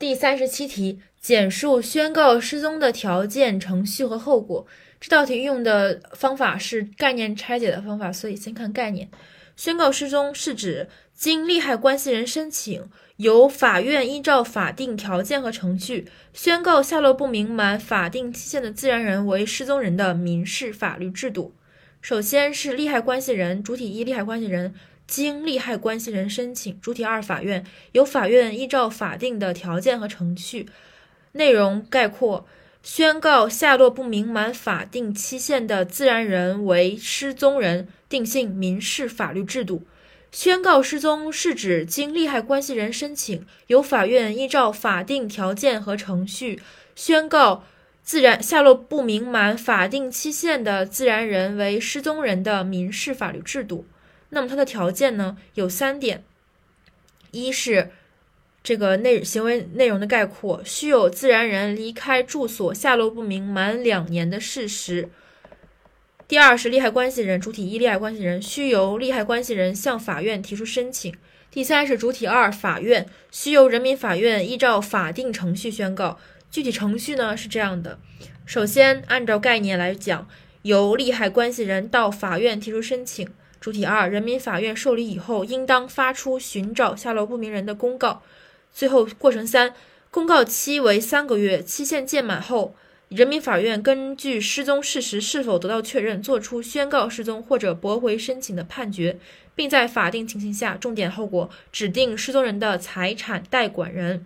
第三十七题，简述宣告失踪的条件、程序和后果。这道题运用的方法是概念拆解的方法，所以先看概念。宣告失踪是指经利害关系人申请，由法院依照法定条件和程序宣告下落不明、满法定期限的自然人为失踪人的民事法律制度。首先是利害关系人，主体一利害关系人。经利害关系人申请，主体二法院由法院依照法定的条件和程序，内容概括：宣告下落不明、满法定期限的自然人为失踪人，定性民事法律制度。宣告失踪是指经利害关系人申请，由法院依照法定条件和程序宣告自然下落不明、满法定期限的自然人为失踪人的民事法律制度。那么它的条件呢有三点：一是这个内行为内容的概括，需有自然人离开住所下落不明满两年的事实；第二是利害关系人主体一利害关系人需由利害关系人向法院提出申请；第三是主体二法院需由人民法院依照法定程序宣告。具体程序呢是这样的：首先按照概念来讲，由利害关系人到法院提出申请。主体二，人民法院受理以后，应当发出寻找下落不明人的公告。最后过程三，公告期为三个月，期限届满后，人民法院根据失踪事实是否得到确认，作出宣告失踪或者驳回申请的判决，并在法定情形下（重点后果）指定失踪人的财产代管人。